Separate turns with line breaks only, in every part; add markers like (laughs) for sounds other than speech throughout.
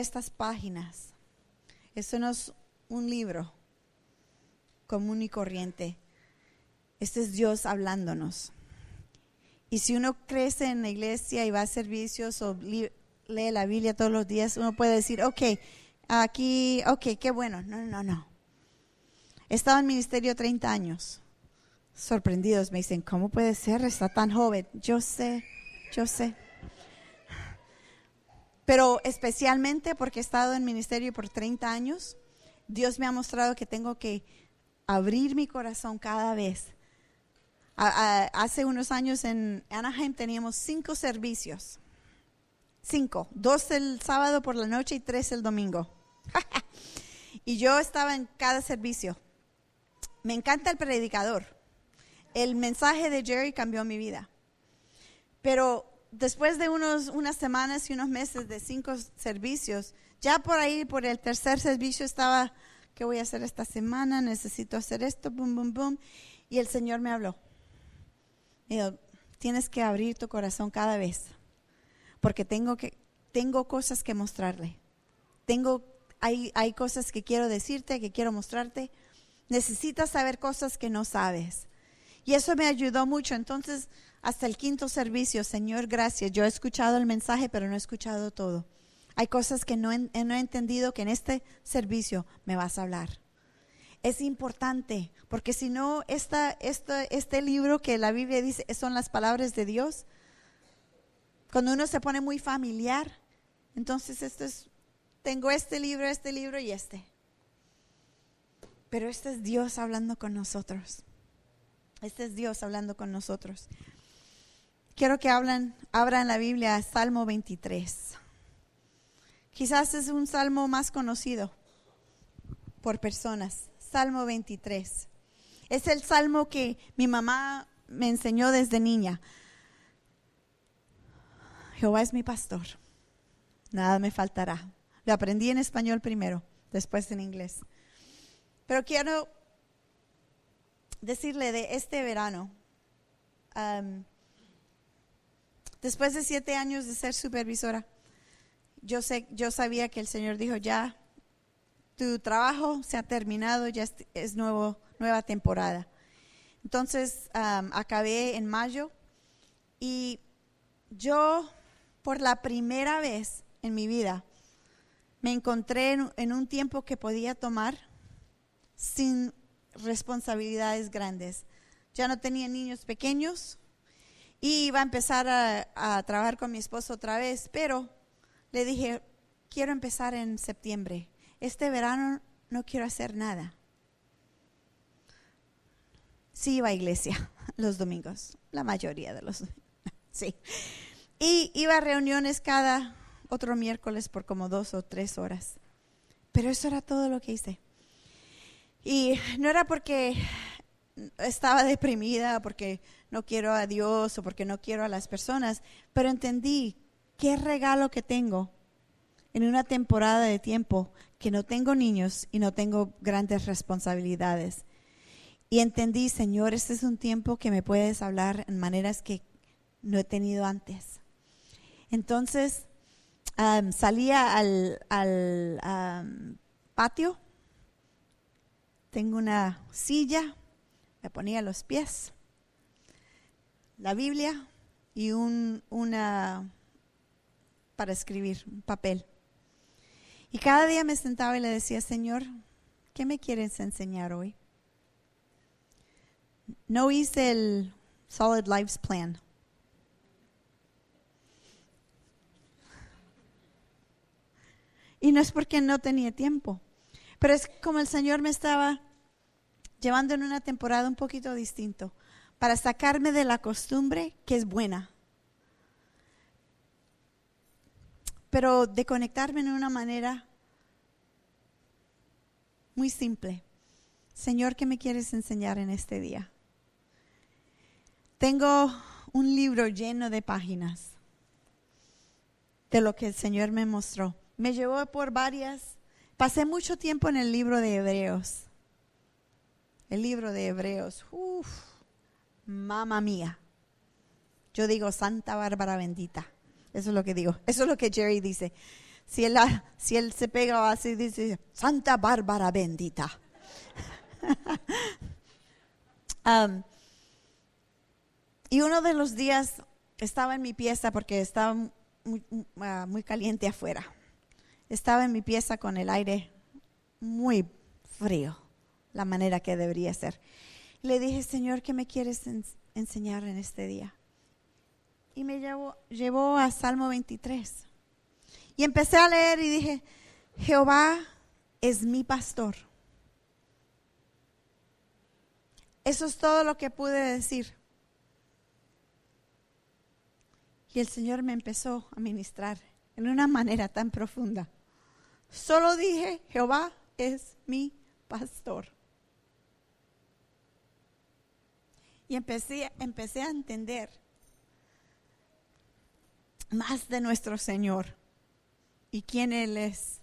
estas páginas, esto no es un libro común y corriente. Este es Dios hablándonos. Y si uno crece en la iglesia y va a servicios o lee la Biblia todos los días, uno puede decir, ok, aquí, ok, qué bueno. No, no, no. He estado en ministerio 30 años. Sorprendidos me dicen, ¿cómo puede ser? Está tan joven. Yo sé, yo sé. Pero especialmente porque he estado en ministerio por 30 años, Dios me ha mostrado que tengo que abrir mi corazón cada vez hace unos años en Anaheim teníamos cinco servicios. Cinco. Dos el sábado por la noche y tres el domingo. (laughs) y yo estaba en cada servicio. Me encanta el predicador. El mensaje de Jerry cambió mi vida. Pero después de unos, unas semanas y unos meses de cinco servicios, ya por ahí, por el tercer servicio estaba, ¿qué voy a hacer esta semana? Necesito hacer esto, boom, boom, boom. Y el Señor me habló tienes que abrir tu corazón cada vez, porque tengo, que, tengo cosas que mostrarle. Tengo, hay, hay cosas que quiero decirte, que quiero mostrarte. Necesitas saber cosas que no sabes. Y eso me ayudó mucho. Entonces, hasta el quinto servicio, Señor, gracias. Yo he escuchado el mensaje, pero no he escuchado todo. Hay cosas que no he entendido que en este servicio me vas a hablar es importante, porque si no, esta, este libro que la Biblia dice son las palabras de Dios, cuando uno se pone muy familiar, entonces esto es, tengo este libro, este libro y este. Pero este es Dios hablando con nosotros. Este es Dios hablando con nosotros. Quiero que hablan, abran la Biblia, Salmo 23. Quizás es un salmo más conocido por personas. Salmo 23. Es el salmo que mi mamá me enseñó desde niña. Jehová es mi pastor, nada me faltará. Lo aprendí en español primero, después en inglés. Pero quiero decirle de este verano, después de siete años de ser supervisora, yo, sé, yo sabía que el Señor dijo, ya tu trabajo se ha terminado, ya es, nuevo, nueva temporada. Entonces acabé en mayo y yo por la primera vez en mi vida me encontré en, un tiempo que podía tomar sin responsabilidades grandes. Ya no tenía niños pequeños y iba a empezar a, a trabajar con mi esposo otra vez, pero le dije, quiero empezar en septiembre este verano no quiero hacer nada. Sí iba a iglesia (laughs) los domingos, la mayoría de los (laughs) sí. Y iba a reuniones cada otro miércoles por como dos o tres horas. Pero eso era todo lo que hice. Y no era porque estaba deprimida, porque no quiero a Dios o porque no quiero a las personas, pero entendí qué regalo que tengo en una temporada de tiempo que no tengo niños y no tengo grandes responsabilidades. Y entendí, Señor, este es un tiempo que me puedes hablar en maneras que no he tenido antes. Entonces, salía al, patio, tengo una silla, ponía los pies, la Biblia y un, una para escribir, un papel. Y cada día me sentaba y le decía, Señor, ¿qué me quieres enseñar hoy? No hice el Solid Lives Plan. Y no es porque no tenía tiempo, pero es como el Señor me estaba llevando en una temporada un poquito distinto, para sacarme de la costumbre que es buena, pero de conectarme en una manera muy simple. Señor, ¿qué me quieres enseñar en este día? Tengo un libro lleno de páginas de lo que el Señor me mostró. Me llevó por varias. Pasé mucho tiempo en el libro de Hebreos. El libro de Hebreos. Uf, mamá mía. Yo digo Santa Bárbara bendita. Eso es lo que digo. Eso es lo que Jerry dice. Si él, se pega así, dice, Santa Bárbara bendita. (laughs) Um, y uno de los días estaba en mi pieza porque estaba ah, muy caliente afuera. Estaba en mi pieza con el aire muy frío, la manera que debería ser. Le dije, Señor, ¿qué me quieres enseñar en este día? Y me llevó, llevó a Salmo 23. Y empecé a leer y dije, Jehová es mi pastor. Eso es todo lo que pude decir. Y el Señor me empezó a ministrar en una manera tan profunda. Solo dije, Jehová es mi pastor. Y empecé, empecé a entender más de nuestro Señor y quién Él es.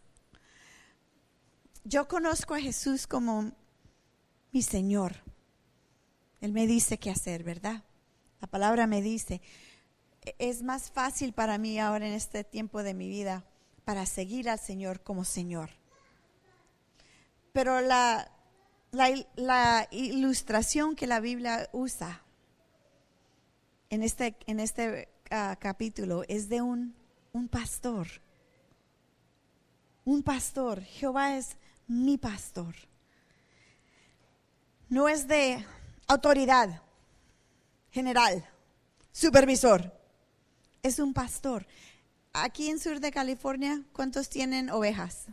Yo conozco a Jesús como mi Señor. Él me dice qué hacer, ¿verdad? La palabra me dice, es más fácil para mí ahora en este tiempo de mi vida para seguir al Señor como Señor. Pero la, la, ilustración que la Biblia usa en este, en este ah, capítulo es de un, un pastor. Un pastor. Jehová es mi pastor. No es de autoridad general, supervisor. Es un pastor. Aquí en sur de California, ¿cuántos tienen ovejas?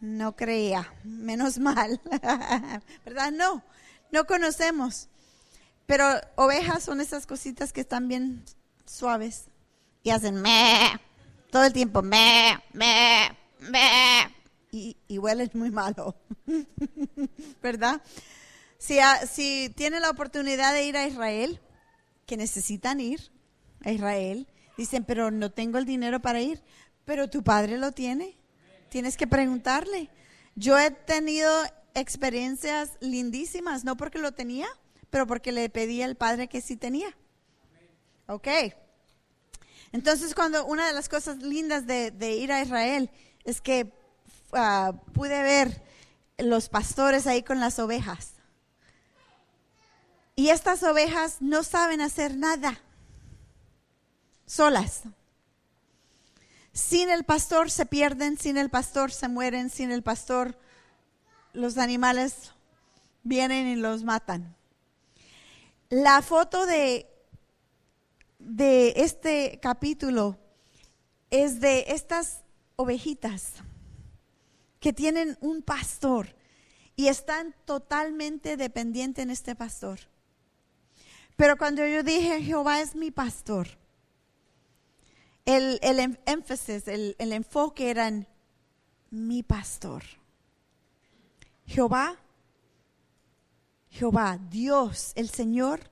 No creía, menos mal, (laughs) ¿verdad? No, no conocemos. Pero ovejas son esas cositas que están bien suaves y hacen me todo el tiempo, me, me, me, y, y muy malo, (laughs) ¿verdad? Si, si tienen la oportunidad de ir a Israel, que necesitan ir a Israel, dicen, pero no tengo el dinero para ir, pero tu padre lo tiene. Tienes que preguntarle. Yo he tenido experiencias lindísimas, no porque lo tenía, pero porque le pedí al padre que sí tenía. Ok. Entonces, cuando una de las cosas lindas de, ir a Israel es que ah, pude ver los pastores ahí con las ovejas. Y estas ovejas no saben hacer nada solas. Sin el pastor se pierden, sin el pastor se mueren, sin el pastor los animales vienen y los matan. La foto de, de este capítulo es de estas ovejitas que tienen un pastor y están totalmente dependientes en este pastor. Pero cuando yo dije, Jehová es mi pastor, el, em, énfasis, el, el enfoque era en mi pastor. Jehová, Jehová, Dios, el Señor,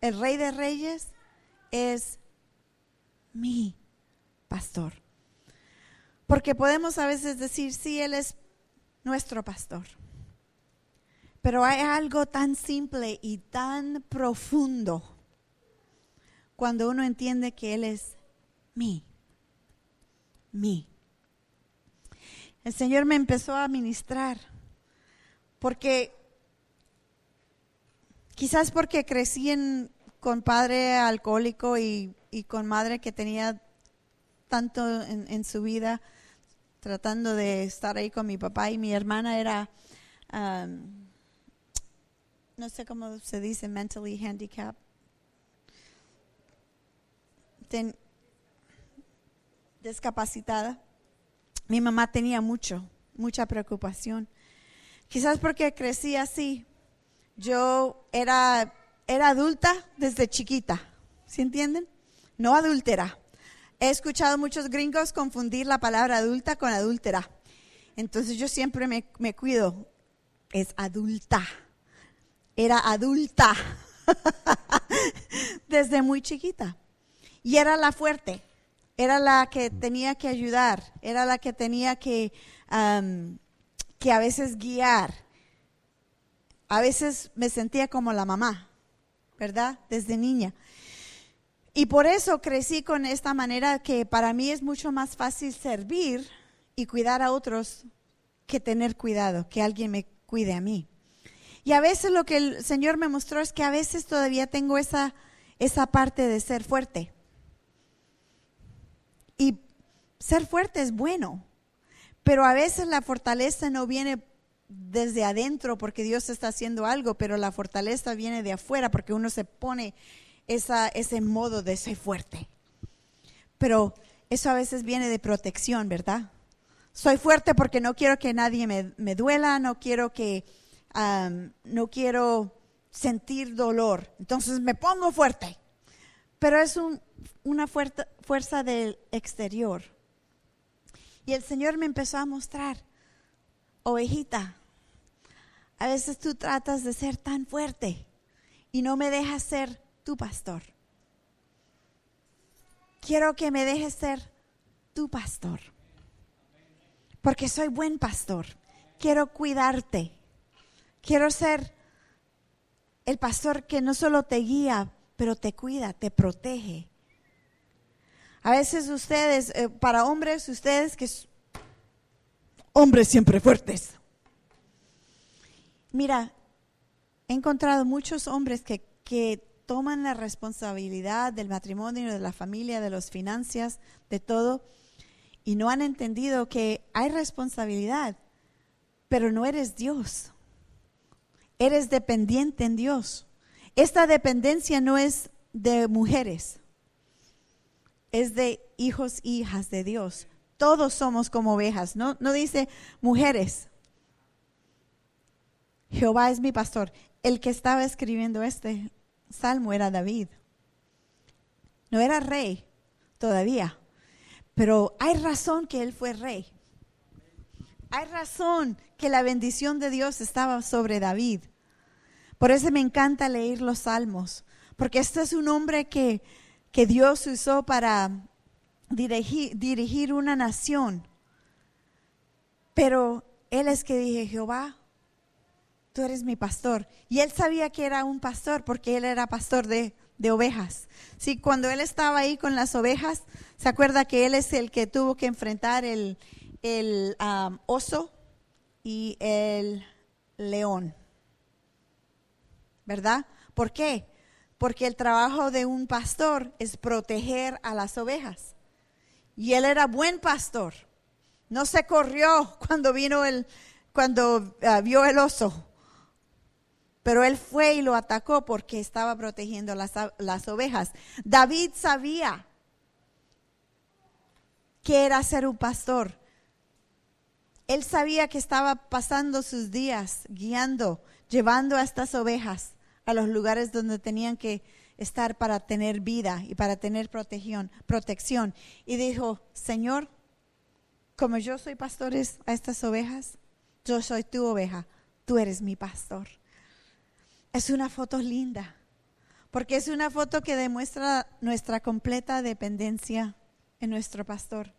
el Rey de Reyes, es mi pastor. Porque podemos a veces decir, sí, Él es nuestro pastor. Pero hay algo tan simple y tan profundo cuando uno entiende que Él es mí, mí. El Señor me empezó a ministrar porque quizás porque crecí con padre alcohólico y, con madre que tenía tanto en, su vida tratando de estar ahí con mi papá y mi hermana era, um, no sé cómo se dice, mentally handicapped descapacitada, mi mamá tenía mucho, mucha preocupación. Quizás porque crecí así. Yo era, era adulta desde chiquita, ¿sí entienden? No adúltera. He escuchado muchos gringos confundir la palabra adulta con adúltera. Entonces yo siempre me, me cuido. Es adulta. Era adulta (laughs) desde muy chiquita. Y era la fuerte era la que tenía que ayudar, era la que tenía que, que a veces guiar. A veces me sentía como la mamá, ¿verdad? Desde niña. Y por eso crecí con esta manera que para mí es mucho más fácil servir y cuidar a otros que tener cuidado, que alguien me cuide a mí. Y a veces lo que el Señor me mostró es que a veces todavía tengo esa, esa parte de ser fuerte. Y ser fuerte es bueno, pero a veces la fortaleza no viene desde adentro porque Dios está haciendo algo, pero la fortaleza viene de afuera porque uno se pone esa, ese modo de ser fuerte. Pero eso a veces viene de protección, ¿verdad? Soy fuerte porque no quiero que nadie me, duela, no quiero que, no quiero sentir dolor. Entonces me pongo fuerte. Pero es una fuerza, fuerza del exterior. Y el Señor me empezó a mostrar, ovejita, a veces tú tratas de ser tan fuerte y no me dejas ser tu pastor. Quiero que me dejes ser tu pastor. Porque soy buen pastor. Quiero cuidarte. Quiero ser el pastor que no solo te guía, pero te cuida, te protege. A veces ustedes, eh, para hombres, ustedes que hombres siempre fuertes. Mira, he encontrado muchos hombres que, que toman la responsabilidad del matrimonio, de la familia, de las finanzas, de todo, y no han entendido que hay responsabilidad, pero no eres Dios. Eres dependiente en Dios. Esta dependencia no es de mujeres, es de hijos e hijas de Dios. Todos somos como ovejas, no, no dice mujeres. Jehová es mi pastor. El que estaba escribiendo este salmo era David. No era rey todavía, pero hay razón que él fue rey. Hay razón que la bendición de Dios estaba sobre David. Por eso me encanta leer los salmos, porque este es un hombre que, que Dios usó para dirigir, dirigir una nación. Pero él es que dije, Jehová, tú eres mi pastor. Y él sabía que era un pastor porque él era pastor de, ovejas. Sí, cuando él estaba ahí con las ovejas, se acuerda que él es el que tuvo que enfrentar el, el oso y el león. ¿Verdad? ¿Por qué? Porque el trabajo de un pastor es proteger a las ovejas. Y él era buen pastor. No se corrió (laughs) cuando vino el, cuando ah, vio el oso. Pero él fue y lo atacó porque estaba protegiendo las, las ovejas. David sabía que era ser un pastor. Él sabía que estaba pasando sus días guiando, llevando a estas ovejas a los lugares donde tenían que estar para tener vida y para tener protección. protección. Y dijo, Señor, como yo soy pastor a estas ovejas, yo soy tu oveja, tú eres mi pastor. Es una foto linda, porque es una foto que demuestra nuestra completa dependencia en nuestro pastor.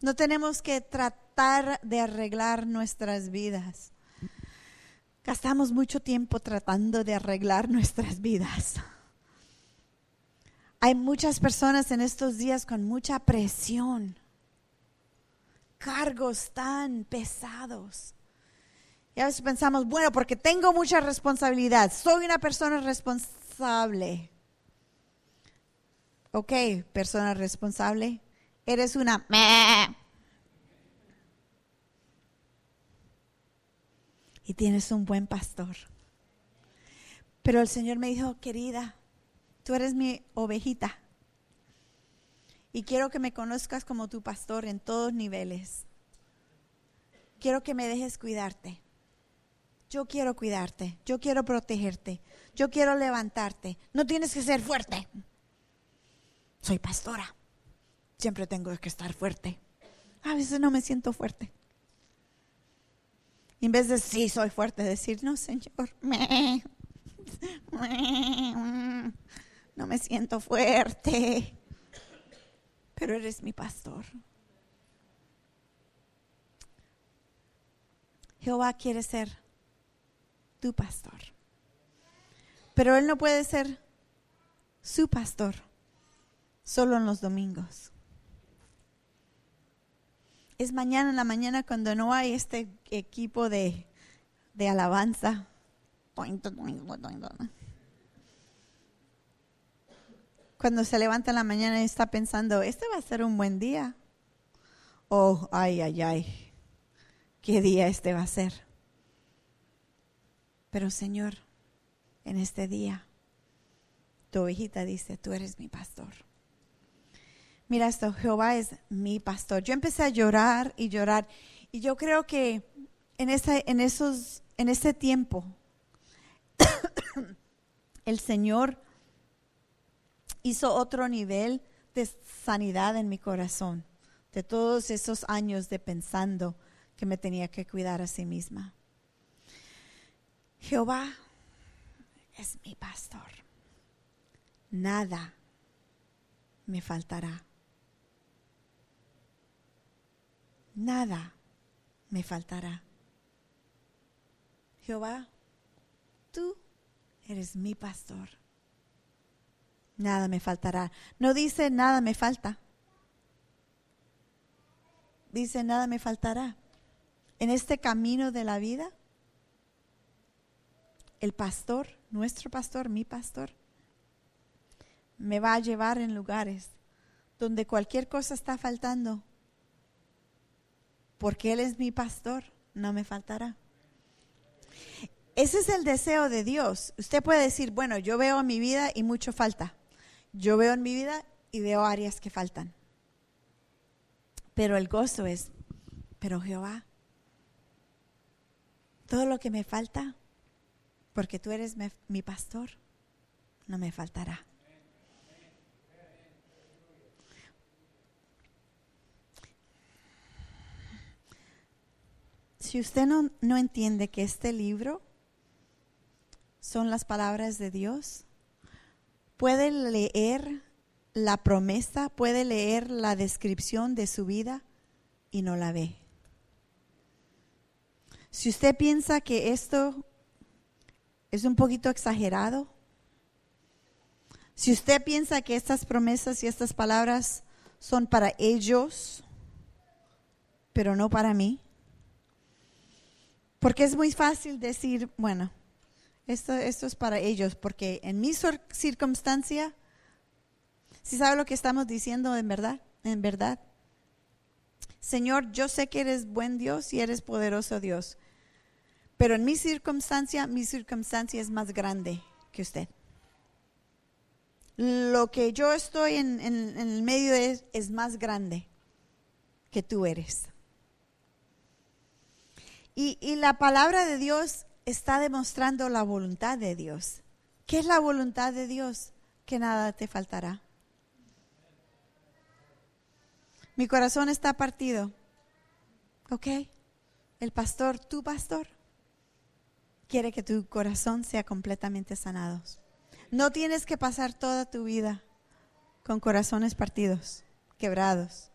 No tenemos que tratar de arreglar nuestras vidas. Gastamos mucho tiempo tratando de arreglar (laughs) nuestras vidas. Hay muchas personas en estos días con mucha presión, cargos tan pesados. Y a veces pensamos, bueno, porque tengo mucha responsabilidad, soy una persona responsable. Ok, persona responsable, eres una... Y tienes un buen pastor. Pero el Señor me dijo, querida, tú eres mi ovejita. Y quiero que me conozcas como tu pastor en todos niveles. Quiero que me dejes cuidarte. Yo quiero cuidarte, yo quiero protegerte, yo quiero levantarte. No tienes que ser fuerte. Soy pastora. Siempre tengo que estar fuerte. A veces no me siento fuerte. En vez de sí, soy fuerte, decir, no, Señor, (laughs) no me siento fuerte. Pero eres mi pastor. Jehová quiere ser tu pastor. Pero Él no puede ser su pastor, solo en los domingos. Es mañana en la mañana cuando no hay este equipo de, de alabanza. Cuando se levanta en la mañana y está pensando, este va a ser un buen día. Oh, ay, ay, ay, qué día este va a ser. Pero Señor, en este día, tu hijita dice, tú eres mi pastor. Mira esto, Jehová es mi pastor. Yo empecé a llorar y llorar. Y yo creo que en, en, esos, en ese tiempo, (coughs) el Señor hizo otro nivel de sanidad en mi corazón, de todos esos años de pensando que me tenía que cuidar a sí misma. Jehová es mi pastor. Nada me faltará. Nada me faltará. Jehová, tú eres mi pastor. Nada me faltará. No dice nada me falta. Dice nada me faltará. En este camino de la vida, el pastor, nuestro pastor, mi pastor, me va a llevar en lugares donde cualquier cosa está faltando. Porque Él es mi pastor, no me faltará. Ese es el deseo de Dios. Usted puede decir, bueno, yo veo en mi vida y mucho falta. Yo veo en mi vida y veo áreas que faltan. Pero el gozo es, pero Jehová, todo lo que me falta, porque tú eres mi pastor, no me faltará. Si usted no, no entiende que este libro son las palabras de Dios, puede leer la promesa, puede leer la descripción de su vida y no la ve. Si usted piensa que esto es un poquito exagerado, si usted piensa que estas promesas y estas palabras son para ellos, pero no para mí, porque es muy fácil decir, bueno, esto, esto es para ellos, porque en mi circunstancia, si sabe lo que estamos diciendo en verdad, en verdad. Señor, yo sé que eres buen Dios y eres poderoso Dios, pero en mi circunstancia, mi circunstancia es más grande que usted. Lo que yo estoy en, en el medio es, es más grande que tú eres. Y, la palabra de Dios está demostrando la voluntad de Dios. ¿Qué es la voluntad de Dios? Que nada te faltará. Mi corazón está partido. ¿Ok? El pastor, tu pastor, quiere que tu corazón sea completamente sanado. No tienes que pasar toda tu vida con corazones partidos, quebrados.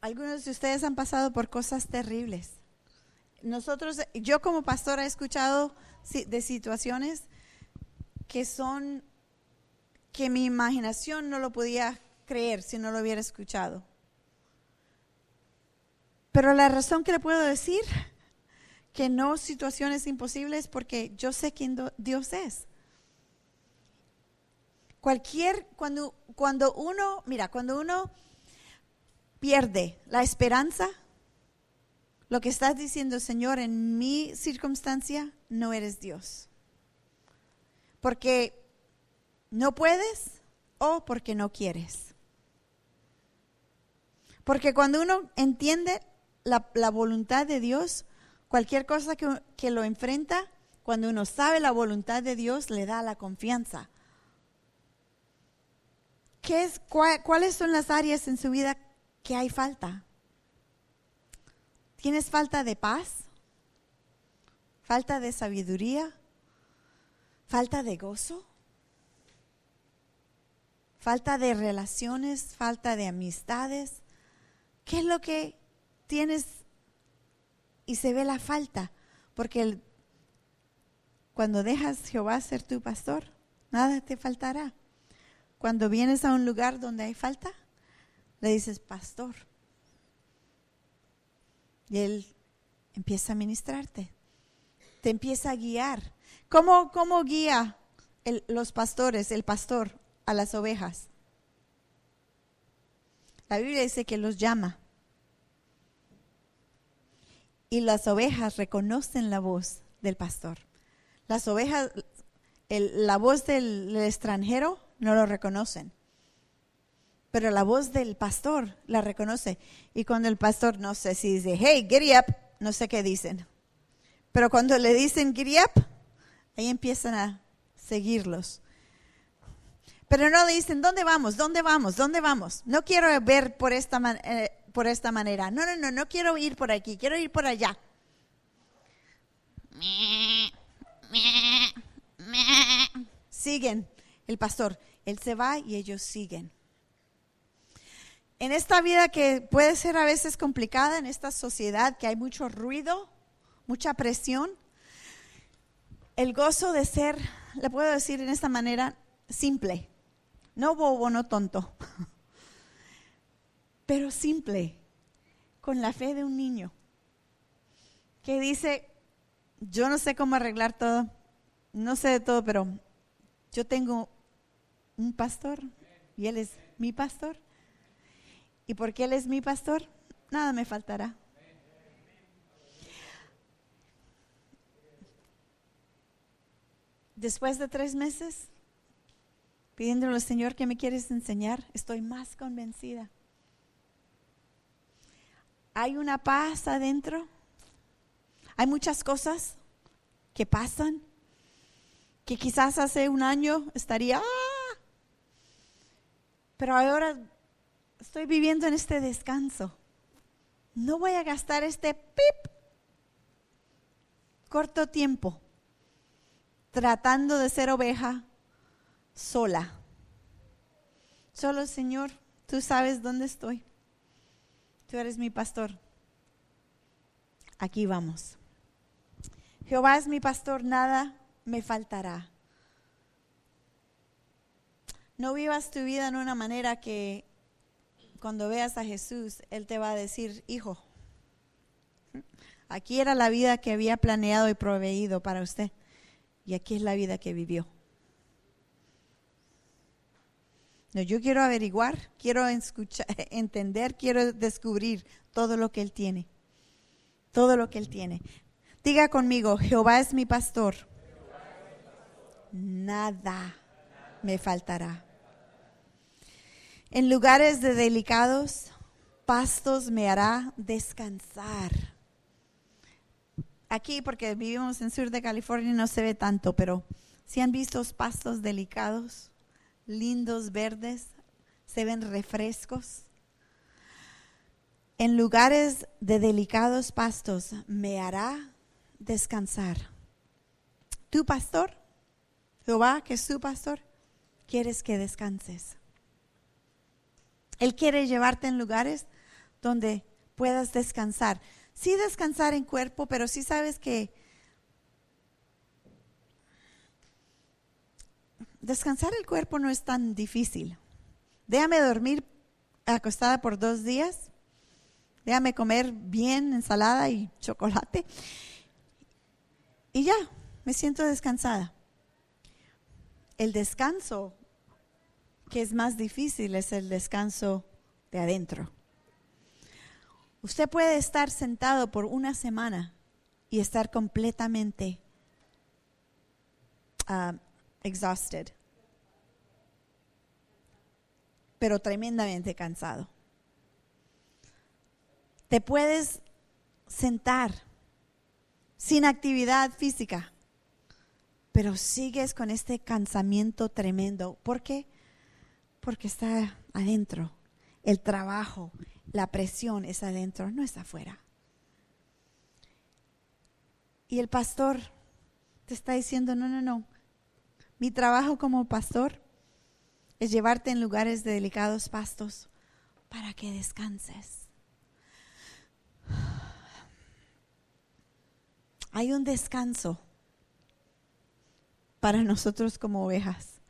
Algunos de ustedes han pasado por cosas terribles. Nosotros, yo como pastora he escuchado de situaciones que son, que mi imaginación no lo podía creer si no lo hubiera escuchado. Pero la razón que le puedo decir que no situaciones imposibles porque yo sé quién Dios es. Cualquier, cuando, cuando uno, mira, cuando uno pierde la esperanza, lo que estás diciendo, Señor, en mi circunstancia no eres Dios. Porque no puedes o porque no quieres. Porque cuando uno entiende la, voluntad de Dios, cualquier cosa que, que, lo enfrenta, cuando uno sabe la voluntad de Dios, le da la confianza. ¿Qué es, ¿Cuáles son las áreas en su vida ¿Qué hay falta? ¿Tienes falta de paz? ¿Falta de sabiduría? ¿Falta de gozo? ¿Falta de relaciones? ¿Falta de amistades? ¿Qué es lo que tienes y se ve la falta? Porque Cuando dejas Jehová ser tu pastor, nada te faltará. Cuando vienes a un lugar donde hay falta, le dices, pastor. Y él empieza a ministrarte, te empieza a guiar. ¿Cómo, cómo guía los pastores, el pastor, a las ovejas? La Biblia dice que los llama. Y las ovejas reconocen la voz del pastor. Las ovejas, la voz del extranjero no lo reconocen. Pero la voz del pastor la reconoce. Y cuando el pastor, no sé si dice, hey, giddy up, no sé qué dicen. Pero cuando le dicen giddy up, ahí empiezan a seguirlos. Pero no le dicen, ¿dónde vamos? ¿Dónde vamos? ¿Dónde vamos? No quiero ver por esta, eh, por esta manera. No, no, no, no quiero ir por aquí, quiero ir por allá. Siguen el pastor. Él se va y ellos siguen. En esta vida que puede ser a veces complicada, en esta sociedad que hay mucho ruido, mucha presión, el gozo de ser, le puedo decir en esta manera, simple, no bobo, no tonto, (laughs) pero simple, con la fe de un niño que dice, yo no sé cómo arreglar todo, no sé de todo, pero yo tengo un pastor y Él es mi pastor. Y porque Él es mi pastor, nada me faltará. Después de tres meses, pidiéndole al Señor que me quieres enseñar, estoy más convencida. Hay una paz adentro. Hay muchas cosas que pasan que quizás hace un año estaría, pero ahora estoy viviendo en este descanso. No voy a gastar este pip corto tiempo tratando de ser oveja sola. Solo, Señor, tú sabes dónde estoy. Tú eres mi pastor. Aquí vamos. Jehová es mi pastor, nada me faltará. No vivas tu vida en una manera que cuando veas a Jesús, Él te va a decir, hijo, aquí era la vida que había planeado y proveído para usted. Y aquí es la vida que vivió. No, yo quiero averiguar, quiero escuchar, (laughs) entender, quiero descubrir todo lo que Él tiene. Todo lo que Él tiene. Diga conmigo, Jehová es mi pastor. Nada me faltará. En lugares de delicados pastos me hará descansar. Aquí, porque vivimos en sur de California, no se ve tanto, pero si han visto pastos delicados, lindos, verdes, se ven refrescos. En lugares de delicados pastos me hará descansar. Tu pastor, Jehová, que es su pastor, quieres que descanses. Él quiere llevarte en lugares donde puedas descansar. Sí descansar en cuerpo, pero sí sabes que descansar el cuerpo no es tan difícil. Déjame dormir acostada por dos días. Déjame comer bien ensalada y chocolate. Y ya, me siento descansada. El descanso que es más difícil es el descanso de adentro. Usted puede estar sentado por una semana y estar completamente uh, exhausted, pero tremendamente cansado. Te puedes sentar sin actividad física, pero sigues con este cansamiento tremendo. ¿Por qué? Porque está adentro. El trabajo, la presión es adentro, no es afuera. Y el pastor te está diciendo, no, no, no. Mi trabajo como pastor es llevarte en lugares de delicados pastos para que descanses. Hay un descanso para nosotros como ovejas,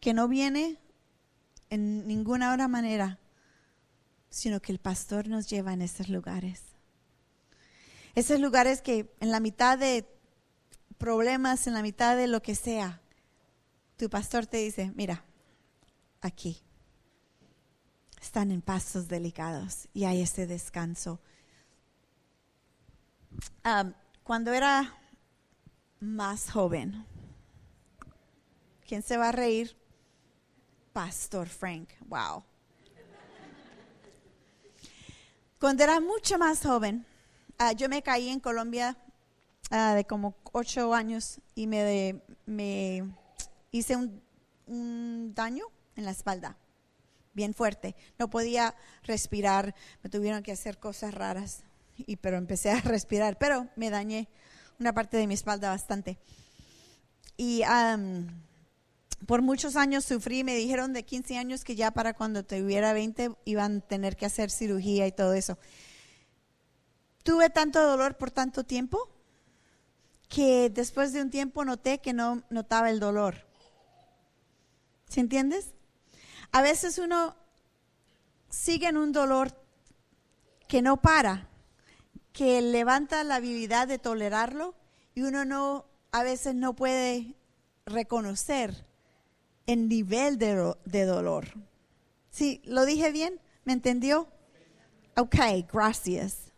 que no viene en ninguna otra manera, sino que el pastor nos lleva en esos lugares. Esos lugares que en la mitad de problemas, en la mitad de lo que sea, tu pastor te dice, mira, aquí están en pasos delicados y hay ese descanso. cuando era más joven, ¿quién se va a reír? Pastor Frank, wow. Cuando era mucho más joven, ah, yo me caí en Colombia ah, de como ocho años y me, me hice un, un daño en la espalda, bien fuerte. No podía respirar, me tuvieron que hacer cosas raras, y, pero empecé a (laughs) respirar, pero me dañé una parte de mi espalda bastante. Y por muchos años sufrí, me dijeron de 15 años que ya para cuando tuviera 20 iban a tener que hacer cirugía y todo eso. Tuve tanto dolor por tanto tiempo que después de un tiempo noté que no notaba el dolor. ¿Sí entiendes? A veces uno sigue en un dolor que no para, que levanta la habilidad de tolerarlo y uno no, a veces no puede reconocer el nivel de, de dolor. ¿Sí? ¿Lo dije bien? ¿Me entendió? Ok, gracias.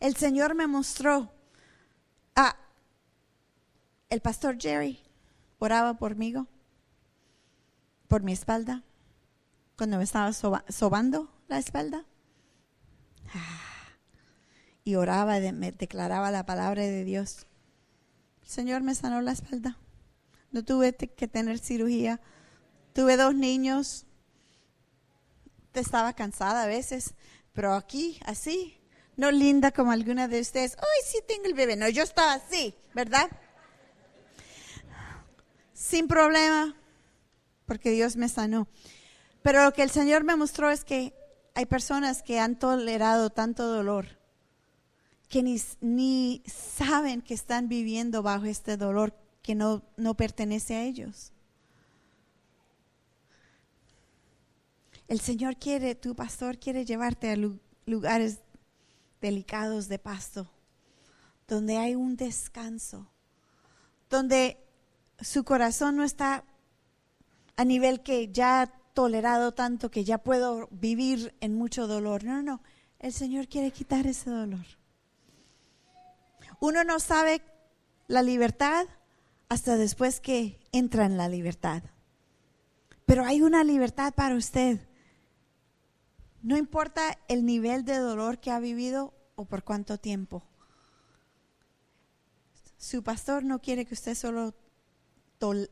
El Señor me mostró. Ah, el pastor Jerry oraba por mí, por mi espalda, cuando me estaba sobando la espalda. Ah, y oraba, me declaraba la palabra de Dios. El Señor me sanó la espalda. No tuve que tener cirugía. Tuve dos niños. Estaba cansada a veces, pero aquí, así, no linda como alguna de ustedes. Ay, sí tengo el bebé. No, yo estaba así, ¿verdad? sin problema, porque Dios me sanó. Pero lo que el Señor me mostró es que hay personas que han tolerado tanto dolor que ni, ni saben que están viviendo bajo este dolor que no, no pertenece a ellos. El Señor quiere, tu pastor quiere llevarte a lugares delicados de pasto, donde hay un descanso, donde su corazón no está a nivel que ya ha tolerado tanto que ya puedo vivir en mucho dolor. No, no, no. El Señor quiere quitar ese dolor. Uno no sabe la libertad hasta después que entra en la libertad. Pero hay una libertad para usted. No importa el nivel de dolor que ha vivido o por cuánto tiempo. Su pastor no quiere que usted solo tolele,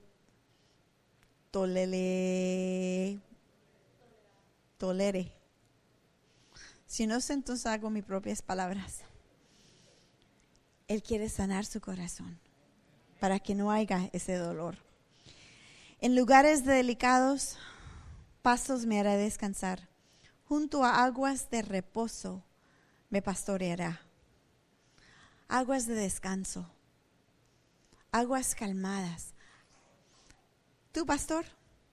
tolere. Si no entonces hago mis propias palabras. Él quiere sanar su corazón para que no haya ese dolor. En lugares delicados, pasos me hará descansar. Junto a aguas de reposo me pastoreará. Aguas de descanso, aguas calmadas, ¿Tu pastor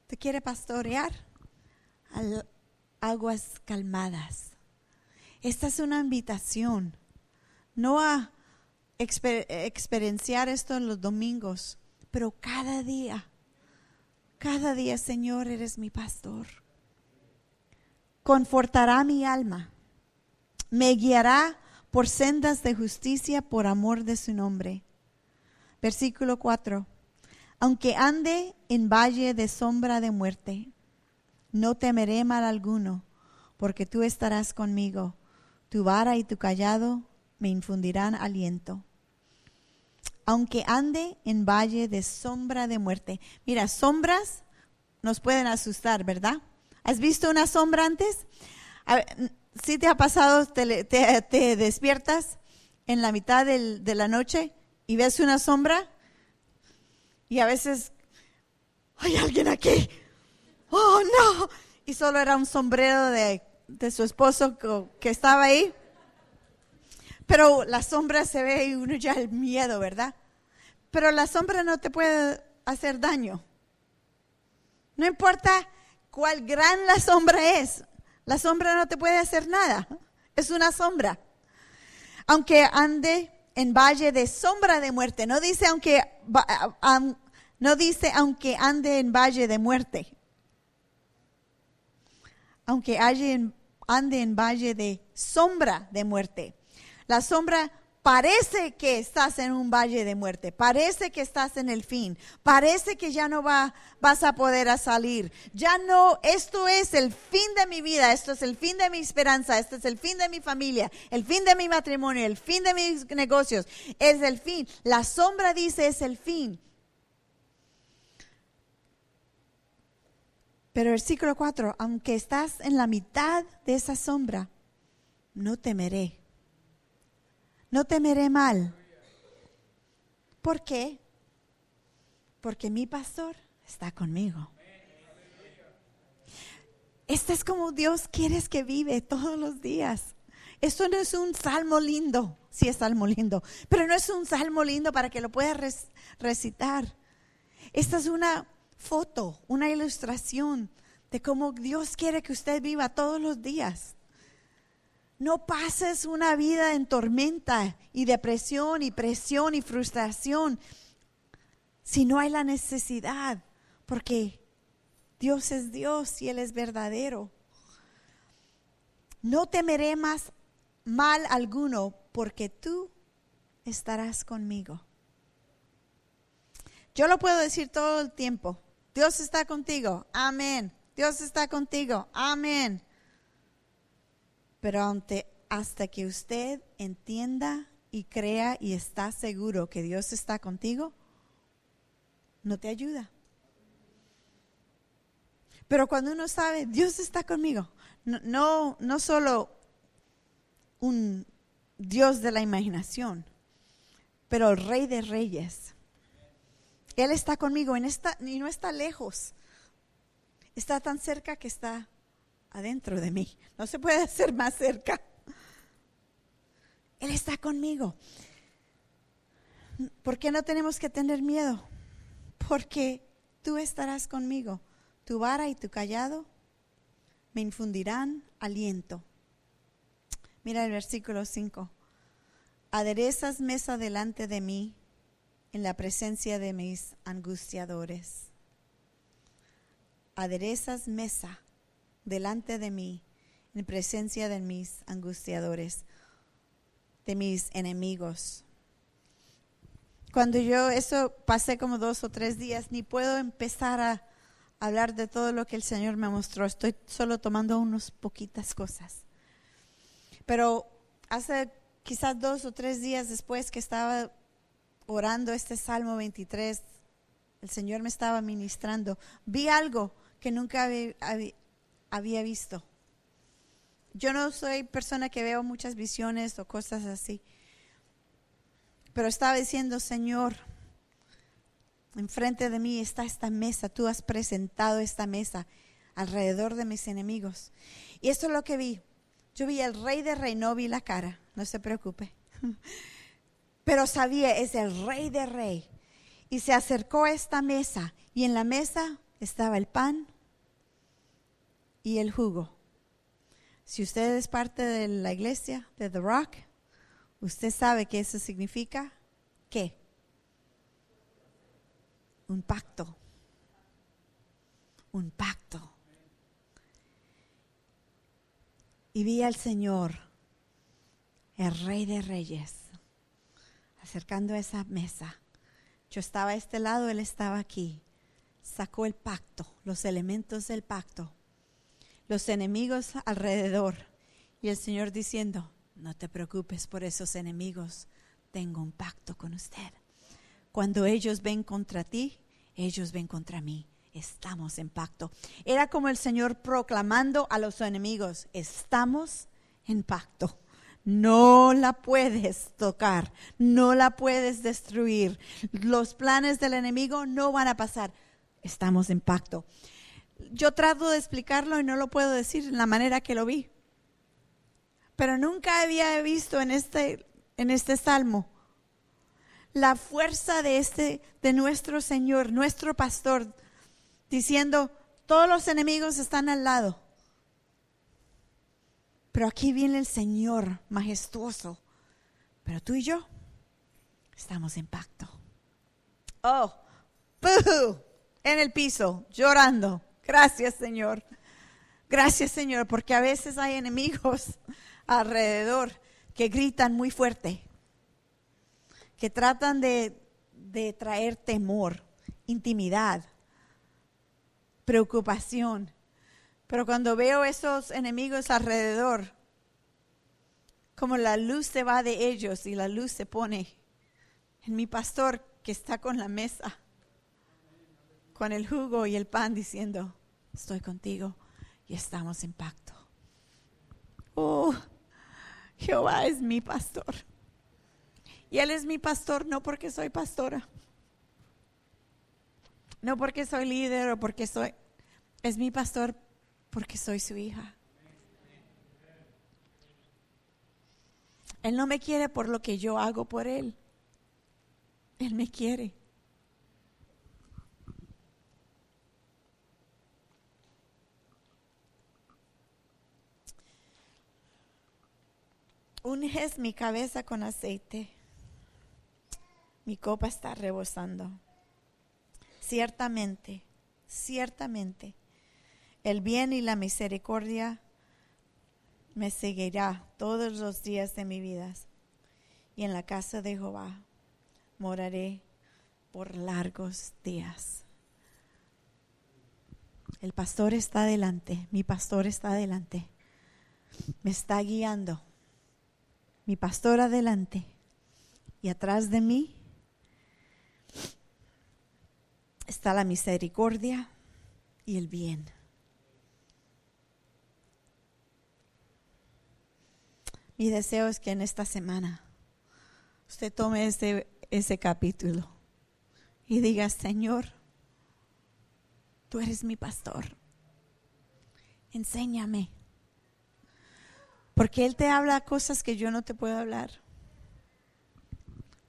te quiere pastorear aguas calmadas. Esta es una invitación, no a experienciar esto en los domingos, pero cada día, cada día, Señor, eres mi pastor. Confortará mi alma, me guiará por sendas de justicia por amor de su nombre. Versículo 4 aunque ande en valle de sombra de muerte, no temeré mal alguno, porque tú estarás conmigo. Tu vara y tu callado me infundirán aliento. Aunque ande en valle de sombra de muerte. Mira, sombras nos pueden asustar, ¿verdad? ¿Has visto una sombra antes? Si te ha pasado, te, despiertas en la mitad de la noche y ves una sombra y a veces, hay alguien aquí. Oh, no. Y solo era un sombrero de, su esposo que, estaba ahí. Pero la sombra se ve y uno ya el miedo, ¿verdad? pero la sombra no te puede hacer daño. No importa cuál gran la sombra es, la sombra no te puede hacer nada. Es una sombra. Aunque ande en valle de sombra de muerte, no dice aunque no dice aunque ande en valle de muerte. Aunque ande en valle de sombra de muerte. La sombra parece que estás en un valle de muerte, parece que estás en el fin, parece que ya no va, vas a poder salir. Ya no, esto es el fin de mi vida, esto es el fin de mi esperanza, esto es el fin de mi familia, el fin de mi matrimonio, el fin de mis negocios, es el fin. La sombra dice es el fin. Pero versículo 4, aunque estás en la mitad de esa sombra, no temeré no temeré mal. ¿Por qué? Porque mi pastor está conmigo. Este es como Dios quieres que vive todos los días. Esto no es un salmo lindo, sí es salmo lindo, pero no es un salmo lindo para que lo puedas recitar. Esta es una foto, una ilustración de cómo Dios quiere que usted viva todos los días. No pases una vida en tormenta y depresión y presión y frustración si no hay la necesidad, porque Dios es Dios y Él es verdadero. No temeré más mal alguno, porque tú estarás conmigo. Yo lo puedo decir todo el tiempo. Dios está contigo. Amén. Dios está contigo. Amén. Pero hasta que usted entienda y crea y está seguro que Dios está contigo, no te ayuda. Pero cuando uno sabe, Dios está conmigo, no, no, no solo un Dios de la imaginación, pero el Rey de Reyes. Él está conmigo en esta, y no está lejos. Está tan cerca que está adentro de mí. No se puede hacer más cerca. Él está conmigo. ¿Por qué no tenemos que tener miedo? Porque tú estarás conmigo. Tu vara y tu callado me infundirán aliento. Mira el versículo 5. Aderezas mesa delante de mí en la presencia de mis angustiadores. Aderezas mesa delante de mí en presencia de mis angustiadores, de mis enemigos. Cuando yo eso pasé como dos o tres días, ni puedo empezar a hablar de todo lo que el Señor me mostró. Estoy solo tomando unas poquitas cosas. Pero hace quizás dos o tres días después que estaba orando este Salmo 23, el Señor me estaba ministrando. Vi algo que nunca había, había visto. Yo no soy persona que veo muchas visiones o cosas así, pero estaba diciendo, Señor, enfrente de mí está esta mesa, tú has presentado esta mesa alrededor de mis enemigos. Y esto es lo que vi. Yo vi el rey de rey, no vi la cara, no se preocupe. (laughs) Pero sabía, es el rey de rey. Y se acercó a esta mesa y en la mesa estaba el pan, y el jugo. Si usted es parte de la iglesia de The Rock, usted sabe que eso significa qué? Un pacto. Un pacto. Y vi al Señor, el Rey de Reyes, acercando a esa mesa. Yo estaba a este lado, Él estaba aquí. Sacó el pacto, los elementos del pacto los enemigos alrededor. Y el Señor diciendo, no te preocupes por esos enemigos, tengo un pacto con usted. Cuando ellos ven contra ti, ellos ven contra mí. Estamos en pacto. Era como el Señor proclamando a los enemigos, estamos en pacto. No la puedes tocar, no la puedes destruir. Los planes del enemigo no van a pasar. Estamos en pacto yo trato de explicarlo y no lo puedo decir en la manera que lo vi. Pero nunca había visto en este, en este salmo la fuerza de este, de nuestro Señor, nuestro pastor, diciendo, todos los enemigos están al lado. Pero aquí viene el Señor majestuoso. Pero tú y yo estamos en pacto. Oh, en el piso, llorando. Gracias, Señor. Gracias, Señor, porque a veces hay enemigos (laughs) alrededor que gritan muy fuerte, que tratan de, de traer temor, intimidad, preocupación. Pero cuando veo esos enemigos alrededor, como la luz se va de ellos y la luz se pone en mi pastor que está con la mesa, con el jugo y el pan diciendo, estoy contigo y estamos en pacto. Oh, Jehová es mi pastor. Y Él es mi pastor no porque soy pastora, no porque soy líder o porque soy, es mi pastor porque soy su hija. Él no me quiere por lo que yo hago por Él. Él me quiere. Unges mi cabeza con aceite. Mi copa está rebosando. Ciertamente, ciertamente, el bien y la misericordia me seguirá todos los días de mi vida. Y en la casa de Jehová moraré por largos días. El pastor está adelante, mi pastor está adelante, me está guiando mi pastor adelante y atrás de mí está la misericordia y el bien. Mi deseo es que en esta semana usted tome ese, ese capítulo y diga, Señor, tú eres mi pastor. Enséñame porque Él te habla cosas que yo no te puedo hablar.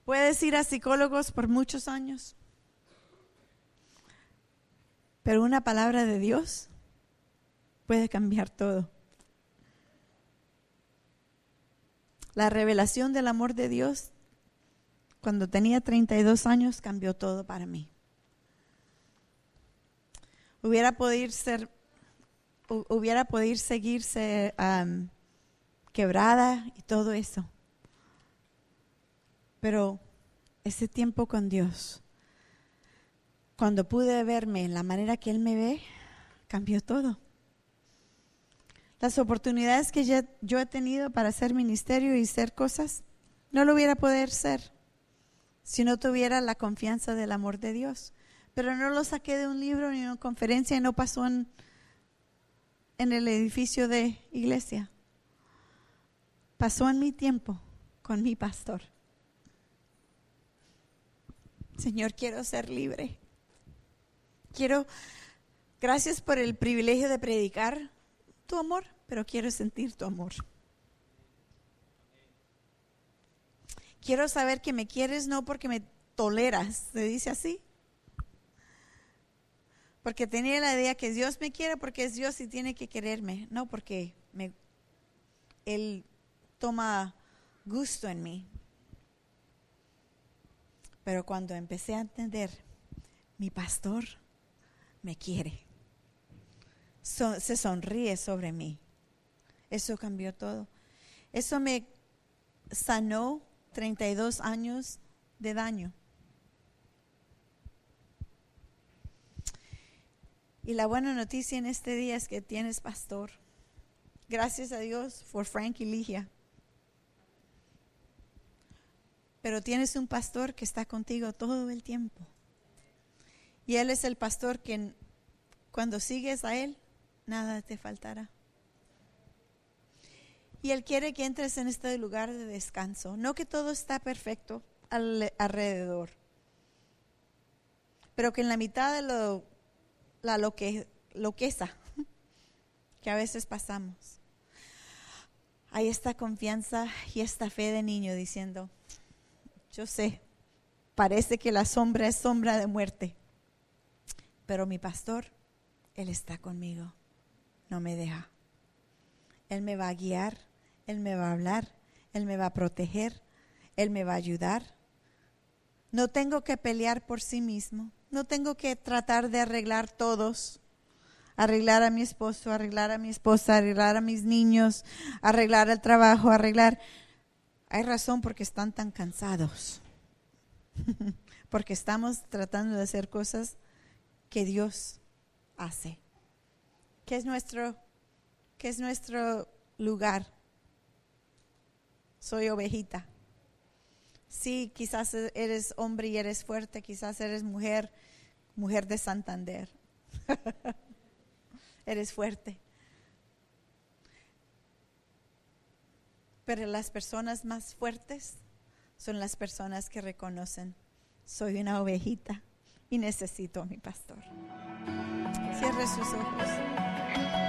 Puedes ir a psicólogos por muchos años, pero una palabra de Dios puede cambiar todo. La revelación del amor de Dios cuando tenía 32 años cambió todo para mí. Hubiera podido ser, hubiera podido seguirse quebrada y todo eso. Pero ese tiempo con Dios, cuando pude verme en la manera que Él me ve, cambió todo. Las oportunidades que yo he tenido para hacer ministerio y hacer cosas, no lo hubiera poder ser si no tuviera la confianza del amor de Dios. Pero no lo saqué de un libro ni de una conferencia y no pasó en, en el edificio de iglesia pasó en mi tiempo con mi pastor. Señor, quiero ser libre. Quiero, gracias por el privilegio de predicar tu amor, pero quiero sentir tu amor. Quiero saber que me quieres no porque me toleras, se dice así. Porque tenía la idea que Dios me quiere porque es Dios y tiene que quererme, no porque me, Él toma gusto en mí. Pero cuando empecé a entender, mi pastor me quiere. se sonríe sobre mí. Eso cambió todo. Eso me sanó 32 años de daño. Y la buena noticia en este día es que tienes pastor. Gracias a Dios por Frank y Ligia. Pero tienes un pastor que está contigo todo el tiempo. Y Él es el pastor que cuando sigues a Él, nada te faltará. Y Él quiere que entres en este lugar de descanso. No que todo está perfecto alrededor, pero que en la mitad de lo, la lo que, loqueza (laughs) que a veces pasamos, hay esta confianza y esta fe de niño diciendo, yo sé parece que la sombra es sombra de muerte. Pero mi pastor, Él está conmigo, no me deja. Él me va a guiar, Él me va a hablar, Él me va a proteger, Él me va a ayudar. No tengo que pelear por sí mismo, no tengo que tratar de arreglar todos arreglar a mi esposo, arreglar a mi esposa, arreglar a mis niños, arreglar el trabajo, arreglar. Hay razón porque están tan cansados. (laughs) porque estamos tratando de hacer cosas que Dios hace. ¿Qué es nuestro, qué es nuestro lugar? Soy ovejita. Sí, quizás eres hombre y eres fuerte, quizás eres mujer, mujer de Santander. (laughs) eres fuerte. Pero las personas más fuertes son las personas que reconocen, soy una ovejita y necesito a mi pastor. Cierre sus ojos.